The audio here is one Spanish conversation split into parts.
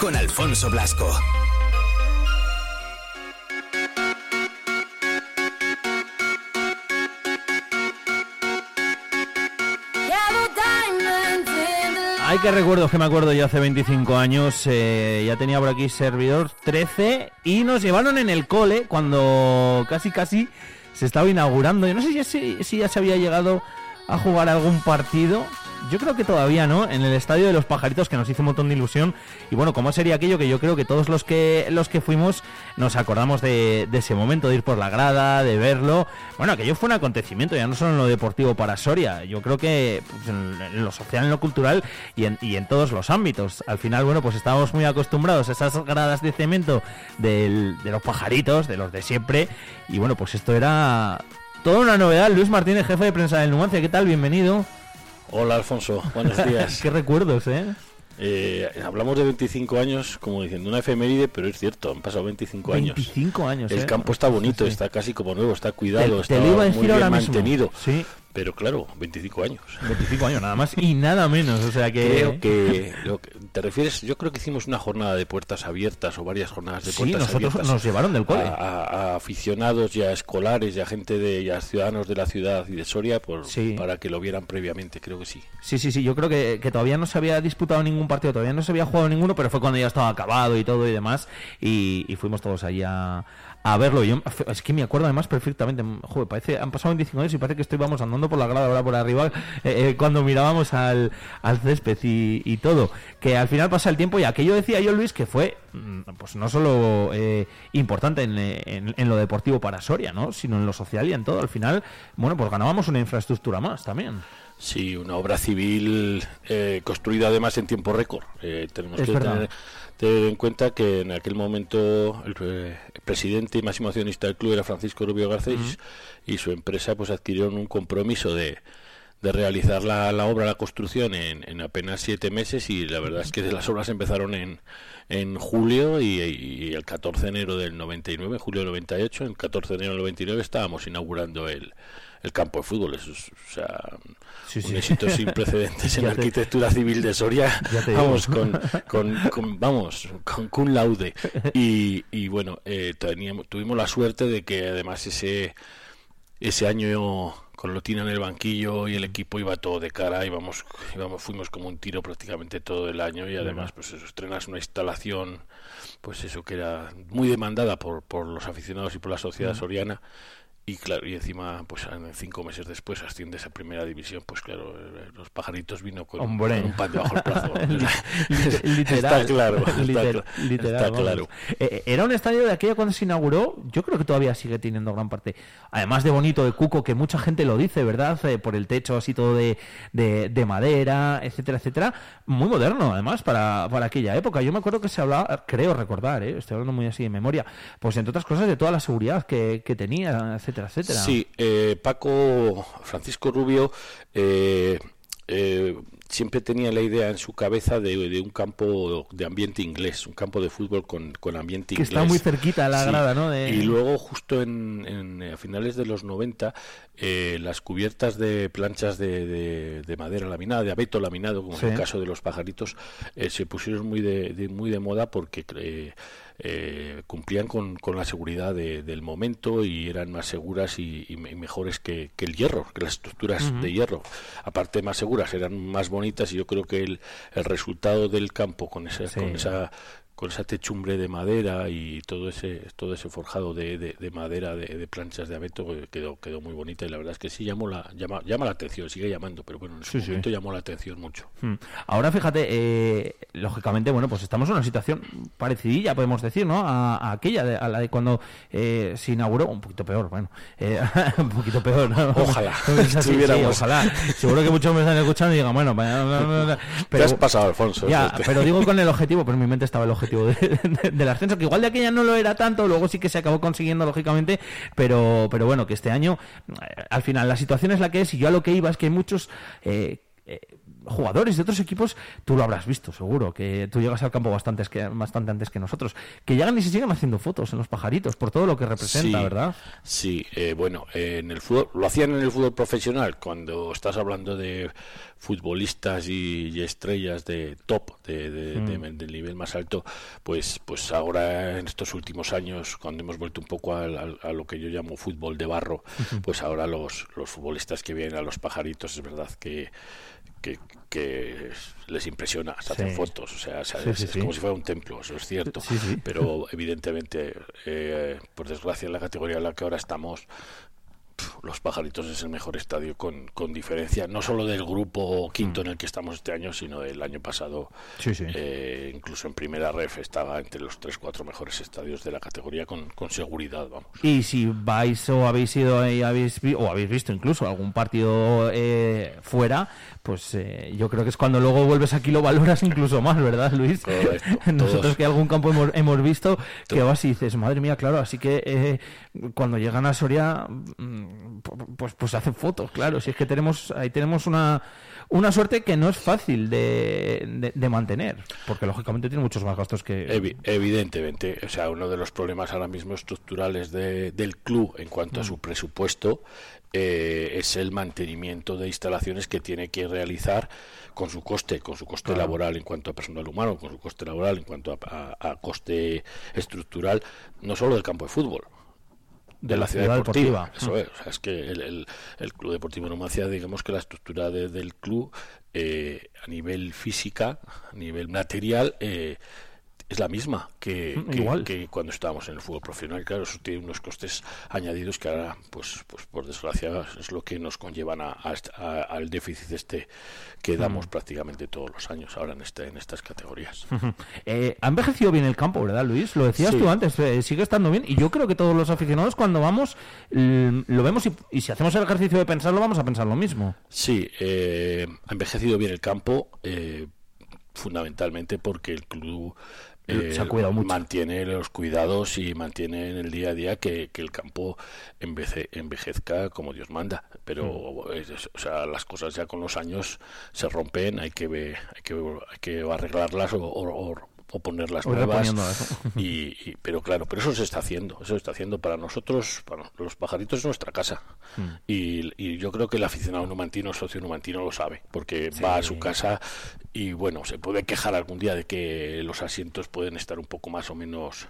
con Alfonso Blasco. Hay que recuerdos que me acuerdo yo hace 25 años, eh, ya tenía por aquí servidor 13 y nos llevaron en el cole cuando casi casi se estaba inaugurando. Yo no sé si, si ya se había llegado a jugar algún partido yo creo que todavía no, en el estadio de los pajaritos que nos hizo un montón de ilusión. Y bueno, ¿cómo sería aquello que yo creo que todos los que los que fuimos nos acordamos de, ese momento, de ir por la grada, de verlo? Bueno, aquello fue un acontecimiento, ya no solo en lo deportivo para Soria, yo creo que pues, en, lo social, en lo cultural y en, y en todos los ámbitos. Al final, bueno, pues estábamos muy acostumbrados a esas gradas de cemento de los pajaritos, de los de siempre. Y bueno, pues esto era toda una novedad. Luis Martínez, jefe de prensa del Numancia, ¿qué tal? Bienvenido. Hola Alfonso, buenos días. Qué recuerdos, ¿eh? ¿eh? hablamos de 25 años como diciendo una efeméride, pero es cierto, han pasado 25 años. 25 años. El ¿eh? campo está bonito, está casi como nuevo, está cuidado, está muy bien mantenido. Sí. Pero claro, 25 años. 25 años, nada más y nada menos. O sea que. Creo que, lo que te refieres, yo creo que hicimos una jornada de puertas abiertas o varias jornadas de puertas nosotros abiertas. nos llevaron del cole. A, aficionados y a escolares y a gente de y a ciudadanos de la ciudad y de Soria por, para que lo vieran previamente, creo que sí. Sí, sí, sí, yo creo que, que, todavía no se había disputado ningún partido, todavía no se había jugado ninguno, pero fue cuando ya estaba acabado y todo y demás. Y, y fuimos todos allí a a verlo. Yo, es que me acuerdo además perfectamente. Joder, parece, han pasado 25 años y parece que estoy vamos andando por la grada ahora por arriba eh, eh, cuando mirábamos al, al césped y, todo. Que al final pasa el tiempo y aquello decía yo, Luis, que fue mm, pues no solo eh, importante en, en, lo deportivo para Soria, ¿no? sino en lo social y en todo. Al final, bueno, pues ganábamos una infraestructura más también. Sí, una obra civil construida además en tiempo récord. tenemos que tener Ten en cuenta que en aquel momento el, presidente y máximo accionista del club era Francisco Rubio Garcés y su empresa pues adquirieron un compromiso de, de realizar la, la, obra, la construcción en, en, apenas siete meses y la verdad es que las obras empezaron en, en julio y, el 14 de enero del 99, julio del 98, el 14 de enero del 99 estábamos inaugurando el, el campo de fútbol. Es, o sea, un éxito sin precedentes en la arquitectura civil de Soria. Vamos, con, con, vamos, con cum laude. Y, y bueno, eh, teníamos, tuvimos la suerte de que además ese, ese año con Lotina en el banquillo y el equipo iba todo de cara, íbamos, íbamos, fuimos como un tiro prácticamente todo el año y además pues eso, estrenas una instalación pues eso que era muy demandada por, por los aficionados y por la sociedad soriana y claro, y encima, pues cinco meses después asciendes a primera división, pues claro, eh, los pajaritos vino con, un pan debajo del plazo. literal, está claro, literal, claro. Eh, eh, era un estadio de aquella cuando se inauguró, yo creo que todavía sigue teniendo gran parte, además de bonito, de cuco, que mucha gente lo dice, ¿verdad? por el techo así todo de, de, madera, etcétera, etcétera. Muy moderno, además, para, para aquella época. Yo me acuerdo que se hablaba, creo recordar, estoy hablando muy así de memoria, pues entre otras cosas de toda la seguridad que, que tenía, etcétera Sí, eh, Paco Francisco Rubio eh, eh, siempre tenía la idea en su cabeza de, un campo de ambiente inglés, un campo de fútbol con, ambiente que inglés. Que está muy cerquita a la grada, ¿no? Y luego, justo en, a finales de los 90, las cubiertas de planchas de, madera laminada, de abeto laminado, como en el caso de los pajaritos, se pusieron muy de, muy de moda porque eh, cumplían con, con la seguridad del momento y eran más seguras y, mejores que, el hierro, que las estructuras de hierro. Aparte más seguras, eran más bonitas y yo creo que el, el resultado del campo con esa, con esa con esa techumbre de madera y todo ese todo ese forjado de, de, madera de, planchas de abeto eh, quedó quedó muy bonita y la verdad es que sí llamó la llama, llama la atención sigue llamando pero bueno en su momento llamó la atención mucho. Hmm. ahora fíjate eh, lógicamente bueno pues estamos en una situación parecidilla podemos decir no a, aquella a la de cuando eh, se inauguró un poquito peor bueno un poquito peor ojalá ojalá. Seguro que muchos me están escuchando y digan bueno pero, te has pasado Alfonso ya, pero digo con el objetivo pero en mi mente estaba el objetivo del ascenso, que igual de aquella no lo era tanto, luego sí que se acabó consiguiendo lógicamente, pero, pero bueno, que este año, eh, al final la situación es la que es y yo a lo que iba es que hay muchos... Eh, eh, jugadores de otros equipos, tú lo habrás visto, seguro, que tú llegas al campo bastante, que, bastante antes que nosotros, que llegan y se siguen haciendo fotos en los pajaritos, por todo lo que representa, ¿verdad? Sí, eh, bueno, en el fútbol, lo hacían en el fútbol profesional, cuando estás hablando de futbolistas y, estrellas de top, de, mm. del nivel más alto, pues, pues ahora en estos últimos años, cuando hemos vuelto un poco a, a lo que yo llamo fútbol de barro, pues ahora los, los futbolistas que vienen a los pajaritos, es verdad que que, les impresiona, se hacen fotos, o sea, es, como si fuera un templo, eso es cierto, pero evidentemente, eh, por desgracia, en la categoría en la que ahora estamos, los Pajaritos es el mejor estadio con, con, diferencia, no solo del grupo quinto mm. en el que estamos este año, sino del año pasado. Eh, incluso en primera ref estaba entre los tres, cuatro mejores estadios de la categoría con, con seguridad, vamos. Y si vais o habéis ido y habéis, o habéis visto incluso algún partido eh, fuera, pues eh, yo creo que es cuando luego vuelves aquí lo valoras incluso más, ¿verdad, Luis? Nosotros que algún campo hemos, hemos visto que vas y dices, madre mía, claro, así que cuando llegan a Soria mm, pues, pues hacen fotos, claro. Si es que tenemos, ahí tenemos una, una suerte que no es fácil de, de, mantener, porque lógicamente tiene muchos más gastos que... evidentemente, o sea, uno de los problemas ahora mismo estructurales del club en cuanto a su mm. presupuesto eh, es el mantenimiento de instalaciones que tiene que realizar con su coste, con su coste laboral en cuanto a personal humano, con su coste laboral en cuanto a coste estructural, no solo del campo de fútbol, de, la, ciudad, deportiva. Eso es, es que el, el, Club Deportivo Numancia, digamos que la estructura del club eh, a nivel física, a nivel material, eh, es la misma que, mm, que, cuando estábamos en el fútbol profesional. Claro, eso tiene unos costes añadidos que ahora, pues, pues por desgracia, es lo que nos conllevan a, al déficit este que damos mm. prácticamente todos los años ahora en este en estas categorías. Eh, ha envejecido bien el campo, ¿verdad, Luis? Lo decías tú antes, eh, sigue estando bien. Y yo creo que todos los aficionados cuando vamos lo vemos y, si hacemos el ejercicio de pensarlo, vamos a pensar lo mismo. Sí, eh, ha envejecido bien el campo. fundamentalmente porque el club eh, mantiene los cuidados y mantiene en el día a día que, el campo envejezca como Dios manda. Pero mm. o sea, las cosas ya con los años se rompen, hay que, hay que, hay que arreglarlas o, o ponerlas nuevas. Y, pero claro, pero eso se está haciendo, eso se está haciendo para nosotros, para los pajaritos es nuestra casa. Mm. Y, y, yo creo que el aficionado numantino, el socio numantino lo sabe, porque va a su casa y bueno, se puede quejar algún día de que los asientos pueden estar un poco más o menos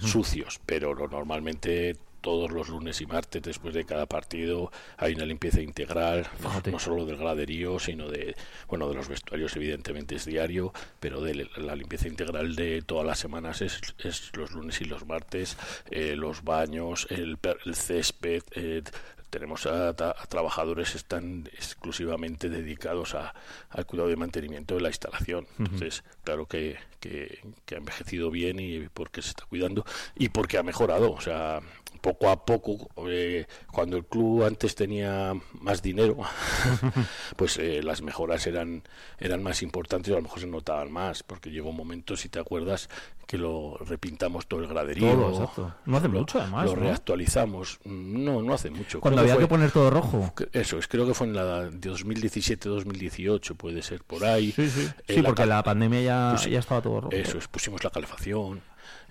sucios, pero normalmente todos los lunes y martes después de cada partido hay una limpieza integral no, solo del graderío sino de bueno de los vestuarios evidentemente es diario pero de la limpieza integral de todas las semanas es, es los lunes y los martes eh, los baños el, el césped eh, tenemos a, trabajadores que están exclusivamente dedicados a, al cuidado y mantenimiento de la instalación. Entonces, claro que, que, que, ha envejecido bien y porque se está cuidando y porque ha mejorado. O sea, poco a poco, eh, cuando el club antes tenía más dinero, pues eh, las mejoras eran, eran más importantes y a lo mejor se notaban más, porque llegó un momento, si te acuerdas, que lo repintamos todo el graderío. No hace mucho, además. Lo reactualizamos. No, no hace mucho. Cuando había que, poner todo rojo. Eso, es, creo que fue en la de 2017-2018, puede ser por ahí. Sí, sí. Eh, sí porque la pandemia ya, ya estaba todo rojo. Eso es, pusimos la calefacción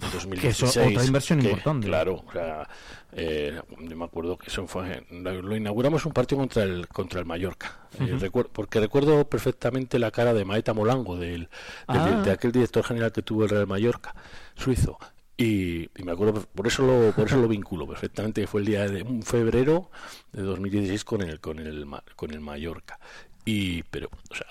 en 2016. Que otra inversión importante. Claro, o sea, eh, me acuerdo que eso fue, lo inauguramos un partido contra el contra el Mallorca, eh, porque recuerdo perfectamente la cara de Maeta Molango, del, ah. de aquel director general que tuvo el Real Mallorca, suizo, y, me acuerdo, por eso lo, por eso lo vinculo perfectamente, fue el día de un febrero de 2016 con el, con el, con el Mallorca. Y, pero, o sea,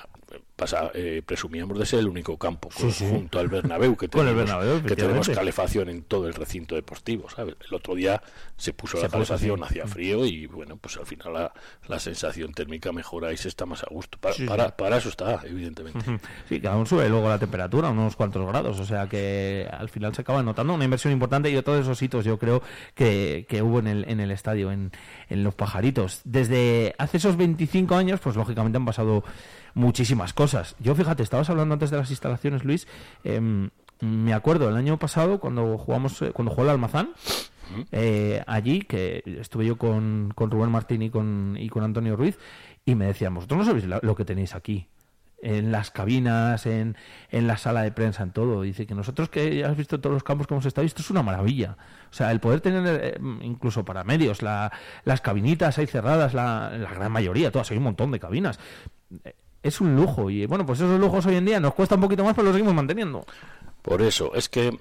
pasa, eh, presumíamos de ser el único campo junto al Bernabéu que tenemos, que tenemos calefacción en todo el recinto deportivo ¿sabes? el otro día se puso la calefacción. hacía mm. frío y bueno pues al final la, la, sensación térmica mejora y se está más a gusto. Para, para, eso está evidentemente. Sí que aún sube luego la temperatura unos cuantos grados o sea que al final se acaba notando una inversión importante y todos esos hitos yo creo que, que hubo en el, en el estadio en, en los pajaritos. Desde hace esos 25 años pues lógicamente han pasado muchísimas cosas. Yo fíjate, estabas hablando antes de las instalaciones, Luis. Em, me acuerdo el año pasado cuando jugamos, eh, cuando jugó el Almazán. Eh, allí, que estuve yo con, con Rubén Martín y con, y con Antonio Ruiz, y me decían, vosotros no sabéis lo que tenéis aquí. en las cabinas, en, en la sala de prensa, en todo. Dice que nosotros que ya has visto todos los campos que hemos estado, esto es una maravilla. O sea, el poder tener eh, incluso para medios, la, las cabinitas ahí cerradas, la, la gran mayoría, todas, hay un montón de cabinas. Es un lujo y bueno, pues esos lujos hoy en día nos cuesta un poquito más, pero los seguimos manteniendo. Por eso, es que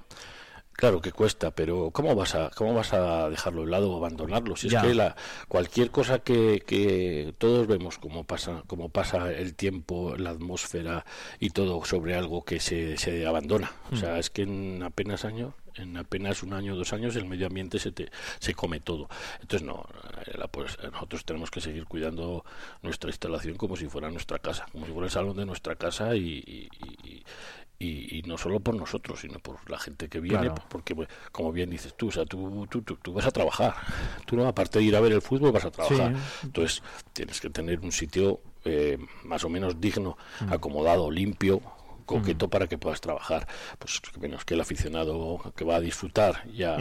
Claro que cuesta, pero ¿cómo vas a cómo vas a dejarlo de lado o abandonarlo? Si es que la, cualquier cosa que, que todos vemos como pasa como pasa el tiempo, la atmósfera y todo sobre algo que se, se abandona. O sea, mm. es que en apenas años en apenas un año o dos años el medio ambiente se, te, se come todo. Entonces, no, eh, pues, nosotros tenemos que seguir cuidando nuestra instalación como si fuera nuestra casa, como si fuera el salón de nuestra casa y, y, no solo por nosotros, sino por la gente que viene, porque pues, como bien dices tú, o sea, tú, tú, tú, vas a trabajar, tú no, aparte de ir a ver el fútbol, vas a trabajar. Entonces, tienes que tener un sitio eh, más o menos digno, mm. acomodado, limpio, coqueto para que puedas trabajar. Pues menos que el aficionado que va a disfrutar y a,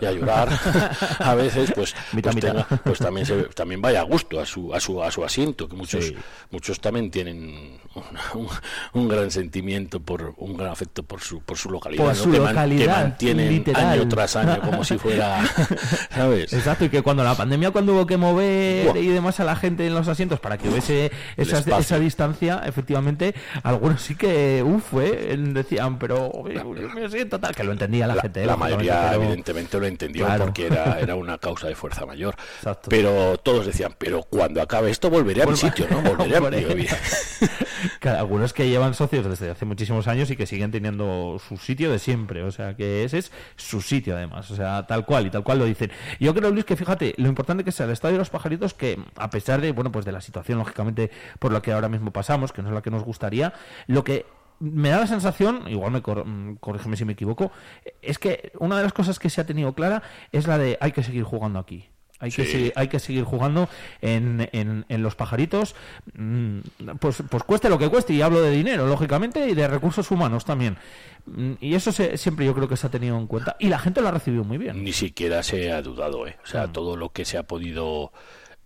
llorar a veces, pues, pues, pues, también también vaya a gusto a su a su a su asiento, que muchos muchos también tienen un, gran sentimiento por un gran afecto por su por su localidad, que, mantienen año tras año como si fuera, ¿sabes? Exacto, y que cuando la pandemia cuando hubo que mover y demás a la gente en los asientos para que hubiese esa, esa distancia, efectivamente, algunos sí que uf, eh, decían, pero me siento tal, que lo entendía la, gente. ¿eh? La mayoría, evidentemente, lo entendió porque era, era una causa de fuerza mayor. Pero todos decían, pero cuando acabe esto volveré a mi sitio, ¿no? Volveré a mi Algunos que llevan socios desde hace muchísimos años y que siguen teniendo su sitio de siempre, o sea, que ese es su sitio además, o sea, tal cual y tal cual lo dicen. Yo creo, Luis, que fíjate, lo importante que sea el estadio de los pajaritos, que a pesar de, bueno, pues de la situación, lógicamente, por la que ahora mismo pasamos, que no es la que nos gustaría, lo que me da la sensación, igual me mm, corrígeme si me equivoco, es que una de las cosas que se ha tenido clara es la de hay que seguir jugando aquí. Hay, que, seguir, hay que seguir jugando en, en, los pajaritos, mm, pues, pues cueste lo que cueste, y hablo de dinero, lógicamente, y de recursos humanos también. Mm, y eso siempre yo creo que se ha tenido en cuenta, y la gente lo ha recibido muy bien. Ni siquiera se ha dudado, ¿eh? O sea, todo lo que se ha podido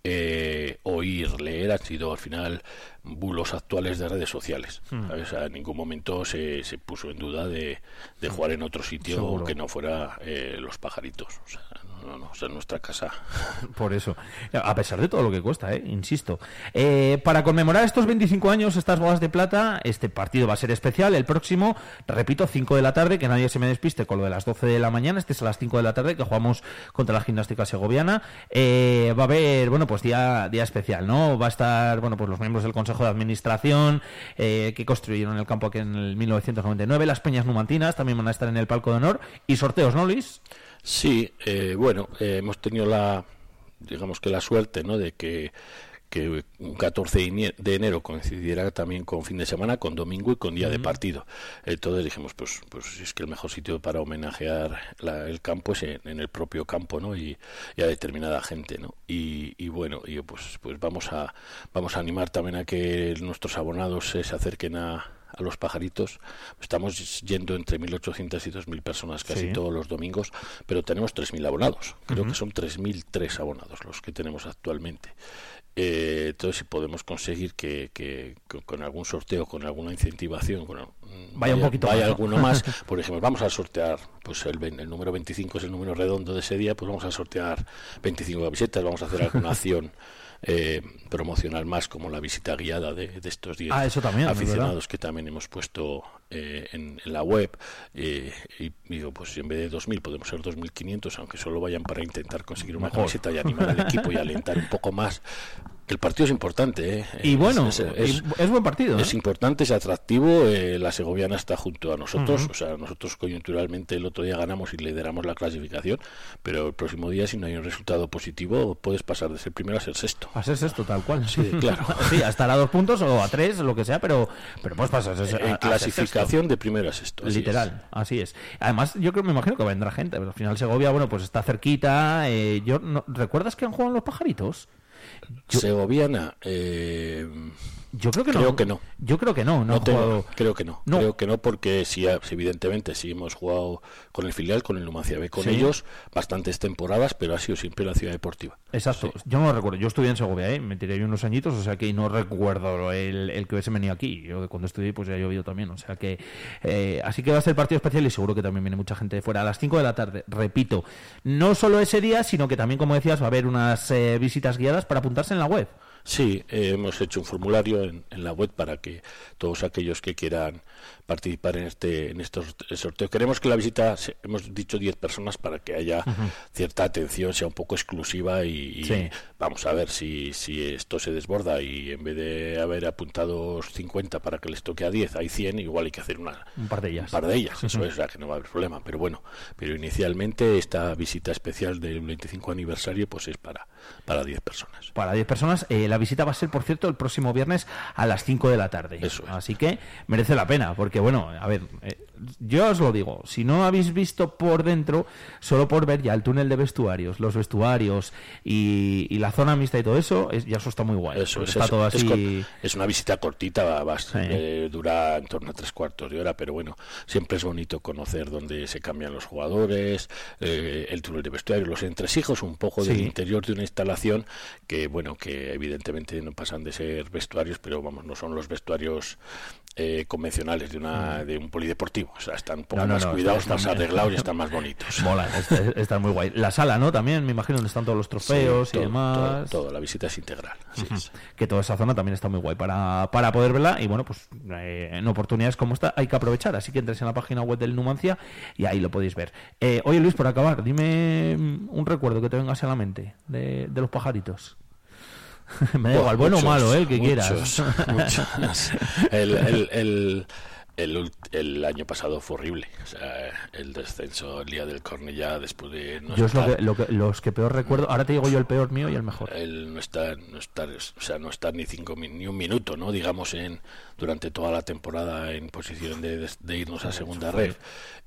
eh, oír, leer, han sido al final bulos actuales de redes sociales. Hmm. en ningún momento se, se, puso en duda de, de jugar en otro sitio que no fuera eh, los pajaritos. O sea, no, no, o nuestra casa. Por eso, a pesar de todo lo que cuesta, ¿eh? insisto. Eh, para conmemorar estos 25 años, estas bodas de plata, este partido va a ser especial. El próximo, repito, 5 de la tarde, que nadie se me despiste con lo de las 12 de la mañana. Este es a las 5 de la tarde, que jugamos contra la gimnástica segoviana. Eh, va a haber, bueno, pues día, día especial, ¿no? Va a estar, bueno, pues los miembros del Consejo de Administración eh, que construyeron el campo aquí en el 1999. Las Peñas Numantinas también van a estar en el palco de honor. Y sorteos, ¿no, Luis? Sí, eh, bueno, eh, hemos tenido la, digamos que la suerte, ¿no? De que que un 14 de enero coincidiera también con fin de semana, con domingo y con día de partido. Entonces dijimos, pues, pues es que el mejor sitio para homenajear el campo es en, el propio campo, ¿no? Y, a determinada gente, ¿no? Y, bueno, y pues, pues vamos a vamos a animar también a que nuestros abonados se acerquen a, a los pajaritos. Estamos yendo entre 1.800 y 2.000 personas casi todos los domingos, pero tenemos 3.000 abonados. Creo que son 3.003 abonados los que tenemos actualmente. Eh, entonces, si podemos conseguir que, con, algún sorteo, con alguna incentivación, bueno, vaya, un poquito vaya alguno más, por ejemplo, vamos a sortear, pues el, el, número 25 es el número redondo de ese día, pues vamos a sortear 25 camisetas, vamos a hacer alguna acción eh, promocional más como la visita guiada de, estos días ah, eso también, aficionados que también hemos puesto eh, en, la web. Eh, y digo pues en vez de 2.000 podemos ser 2.500 aunque solo vayan para intentar conseguir una camiseta y animar al equipo y alentar un poco más el partido es importante, ¿eh? Y bueno, es, buen partido. Es importante, es atractivo. la segoviana está junto a nosotros. O sea, nosotros coyunturalmente el otro día ganamos y lideramos la clasificación. Pero el próximo día, si no hay un resultado positivo, puedes pasar de ser primero a ser sexto. A ser sexto, tal cual. Sí, claro. sí, a estar a dos puntos o a tres, lo que sea, pero, pero puedes pasar a, ser, En clasificación de primero a sexto. Literal, así es. Además, yo creo, me imagino que vendrá gente. Pero al final Segovia, bueno, pues está cerquita. Eh, yo ¿Recuerdas que han jugado los pajaritos? Segoviana. Eh, Yo creo que creo no. que no. Yo creo que no. no, No ha tengo- jugado- creo que no. No. Creo que no porque sí, ha- evidentemente sí hemos jugado con el filial, con el Numancia B, con Sí. ellos bastantes temporadas, pero ha sido siempre la ciudad deportiva. Exacto, yo no lo recuerdo. Yo estudié en Segovia, ¿eh? me tiré ahí unos añitos, o sea que no recuerdo el, el que hubiese venido aquí. Yo cuando estudié, pues ya he llovido también, o sea que. eh, así que va a ser partido especial y seguro que también viene mucha gente de fuera. A las 5 de la tarde, repito, no solo ese día, sino que también, como decías, va a haber unas eh, visitas guiadas para apuntarse en la web. Sí, eh, hemos hecho un formulario en, en la web para que todos aquellos que quieran participar en este en estos sorteos. Queremos que la visita, hemos dicho 10 personas para que haya cierta atención, sea un poco exclusiva y, y Sí. vamos a ver si, si esto se desborda y en vez de haber apuntado 50 para que les toque a 10, hay 100, igual hay que hacer una, Un par de ellas. un par de ellas, eso es, o sea que no va a haber problema. Pero bueno, pero inicialmente esta visita especial del 25 aniversario pues es para, para 10 personas. Para 10 personas. Eh, la visita va a ser, por cierto, el próximo viernes a las 5 de la tarde. Eso es. Así que merece la pena, porque bueno, a ver, eh, yo os lo digo, si no habéis visto por dentro, solo por ver ya el túnel de vestuarios, los vestuarios y, y la zona mixta y todo eso, es, ya eso está muy guay. Eso es, está es- todo así. es una visita cortita, va, Sí. eh, dura en torno a tres cuartos de hora, pero bueno, siempre es bonito conocer dónde se cambian los jugadores, eh, el túnel de vestuario, los entresijos, un poco del interior de una instalación que, bueno, que evidentemente no pasan de ser vestuarios, pero vamos, no son los vestuarios eh, convencionales de una de un polideportivo, o sea, están un poco Mm. No, no, más no, cuidados, están- más están- arreglados y están más bonitos. Mola, está, está muy guay. La sala, ¿no? También, me imagino, donde están todos los trofeos Sí, y demás. todo, todo, la visita es integral. así es. que toda esa zona también está muy guay para, para poder verla y bueno pues eh, en oportunidades como esta hay que aprovechar así que entres en la página web del Numancia y ahí lo podéis ver Eh, oye Luis por acabar dime mm, un recuerdo que te venga así a la mente de, de los pajaritos me da igual bueno o muchos, malo eh, el que quieras. muchos. El, el, el, el el año pasado fue horrible. O sea, el descenso el día del Cornellá después de no yo es lo estar- que, lo que- los que peor recuerdo ahora te digo yo el peor mío y el mejor. El no estar, no estar, o sea, no estar ni cinco ni un minuto, no, digamos en durante toda la temporada en posición de- de irnos a segunda red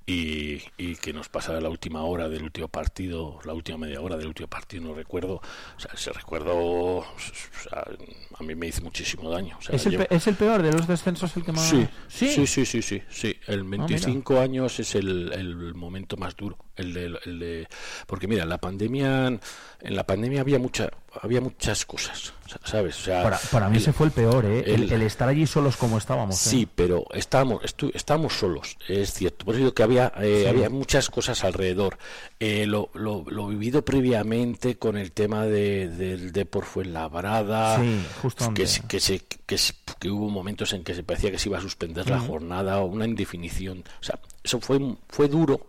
y, y que nos pasara la última hora del último partido, la última media hora del último partido, no recuerdo, o sea, ese recuerdo, o sea, a mí me hizo muchísimo daño. o sea, ¿Es el, llevo- es el peor de los descensos el que más Sí, sí, sí, sí, sí, sí, sí. El mira. 25 años es el, el momento más duro, el de, el de, porque mira, la pandemia, en la pandemia había mucha, había muchas cosas, ¿sabes? O sea, para, para mí el- ese fue el peor eh el, el- el estar allí solos como estábamos ¿eh? Sí, pero estábamos, estu- estábamos solos, es cierto. Por eso digo que había, eh, Sí. había muchas cosas alrededor. Eh, lo, lo, lo vivido previamente con el tema de, del Depor Fuenlabrada, Sí, justo que, que, se, que, se- que hubo momentos en que se parecía que se iba a suspender la jornada o una indefinición. O sea, eso fue, fue duro.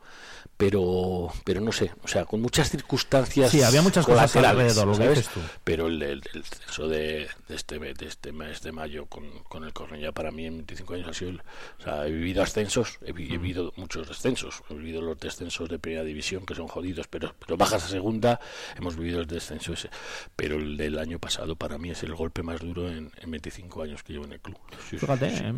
Pero, pero no sé, o sea, con muchas circunstancias. Sí, había muchas cosas alrededor, lo que dices tú. Pero el, el, el censo de, de este, de este mes de mayo con, con el Cornellá para mí en 25 años ha sido... el- o sea, he vivido ascensos, he, vi- he vivido muchos descensos. He vivido los descensos de primera división que son jodidos, pero, pero bajas a segunda, hemos vivido el descenso ese. Pero el del año pasado para mí es el golpe más duro en, en 25 años que llevo en el club. Sí, Fíjate, sí, sí. eh,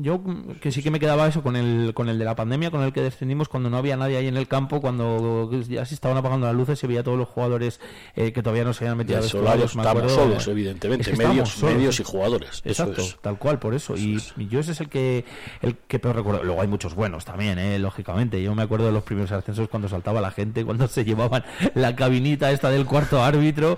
yo que sí que me quedaba eso con el con el de la pandemia, con el que descendimos cuando no había nadie ahí en el campo, cuando ya se estaban apagando las luces, se veía a todos los jugadores eh, que todavía no se habían metido a vestuarios, estamos solos, eh, evidentemente, es que medios, solos, medios y jugadores. Eso Exacto, es. tal cual, por eso. Y, y yo ese es el que el que peor recuerdo. Luego hay muchos buenos también, eh, lógicamente. Yo me acuerdo de los primeros ascensos cuando saltaba la gente, cuando se llevaban la cabinita esta del cuarto árbitro.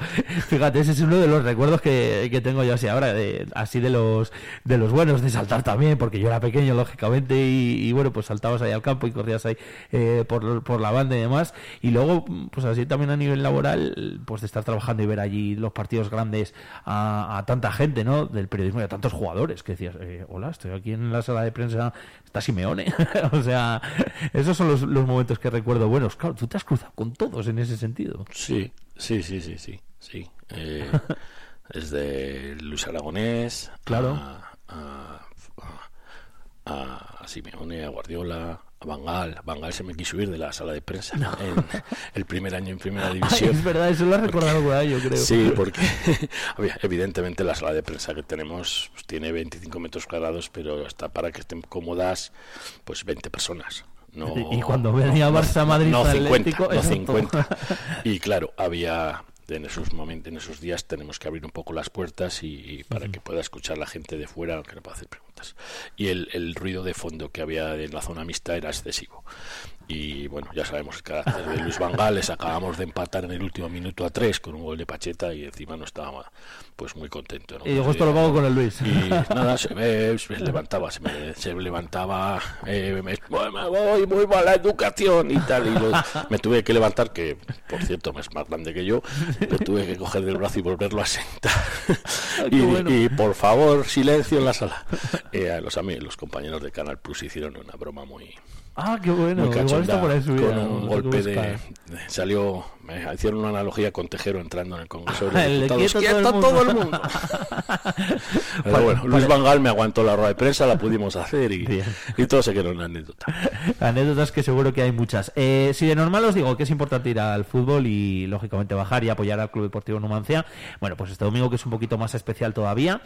Fíjate, ese es uno de los recuerdos que, que tengo yo así ahora, de, así de los de los buenos, de saltar también, porque yo era pequeño, lógicamente, y, y bueno, pues saltabas ahí al campo y corrías ahí eh, por, por la banda y demás. Y luego, pues así también a nivel laboral, pues de estar trabajando y ver allí los partidos grandes a, a tanta gente, ¿no? Del periodismo y a tantos jugadores que decías, eh, hola, estoy aquí en la sala de prensa, está Simeone. o sea, esos son los, los momentos que recuerdo buenos. Claro, tú te has cruzado con todos en ese sentido. Sí, sí, sí, sí, sí, sí. Eh, desde Luis Aragonés, Claro. a, a, a- a Simeone, a Guardiola, a Bangal. Bangal se me quiso ir de la sala de prensa en el primer año en primera Ay, división. es verdad, eso lo has recordado vez, yo creo. Sí, porque evidentemente la sala de prensa que tenemos pues, tiene 25 metros cuadrados, pero está para que estén cómodas pues 20 personas. No, Y cuando venía Barça, Madrid, no 50, Atlético, no exacto. 50. Y claro, había en esos momentos, en esos días tenemos que abrir un poco las puertas y, para que pueda escuchar la gente de fuera, aunque no pueda hacer preguntas. Y el, el ruido de fondo que había en la zona mixta era excesivo y bueno, ya sabemos el carácter de Luis Vangales, acabamos de empatar en el último minuto a tres con un gol de Pacheta y encima no estaba pues muy contento. Y dijo esto lo pago con el Luis. Y nada, se, me, levantaba, se, me, se levantaba, eh, me, voy muy mala educación y tal, y me tuve que levantar, que por cierto es más grande que yo, me tuve que coger del brazo y volverlo a sentar. y, por favor, silencio en la sala. Eh, los, amigos, los compañeros de Canal Plus hicieron una broma muy Ah, qué bueno. Igual está por ahí con un golpe de, Salió. Me hicieron una analogía con Tejero entrando en el Congreso de Diputados. todo el mundo. Pero bueno, Luis Vangal me aguantó la rueda de prensa, la pudimos hacer y, y todo se quedó en anécdota. Anécdotas que seguro que hay muchas. Eh, si de normal os digo que es importante ir al fútbol y lógicamente bajar y apoyar al Club Deportivo Numancia, bueno, pues este domingo que es un poquito más especial todavía,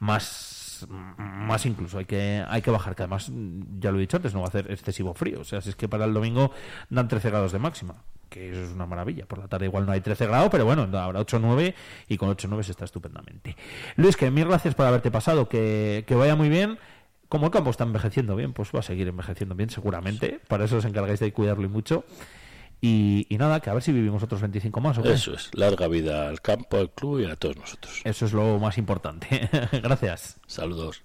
más más incluso hay que hay que bajar que además ya lo he dicho antes no va a hacer excesivo frío. O sea si es que para el domingo dan 13 grados de máxima que eso es una maravilla. Por la tarde igual no hay 13 grados pero bueno habrá 8 9 y con 8 9 se está estupendamente. Luis que mil gracias por haberte pasado que, que vaya muy bien. Como el campo está envejeciendo bien, pues va a seguir envejeciendo bien seguramente. Para eso os encargáis de cuidarlo y mucho. Y, nada, que a ver si vivimos otros 25 más. Eso es, larga vida al campo, al club y a todos nosotros. Eso es lo más importante. Gracias. Saludos.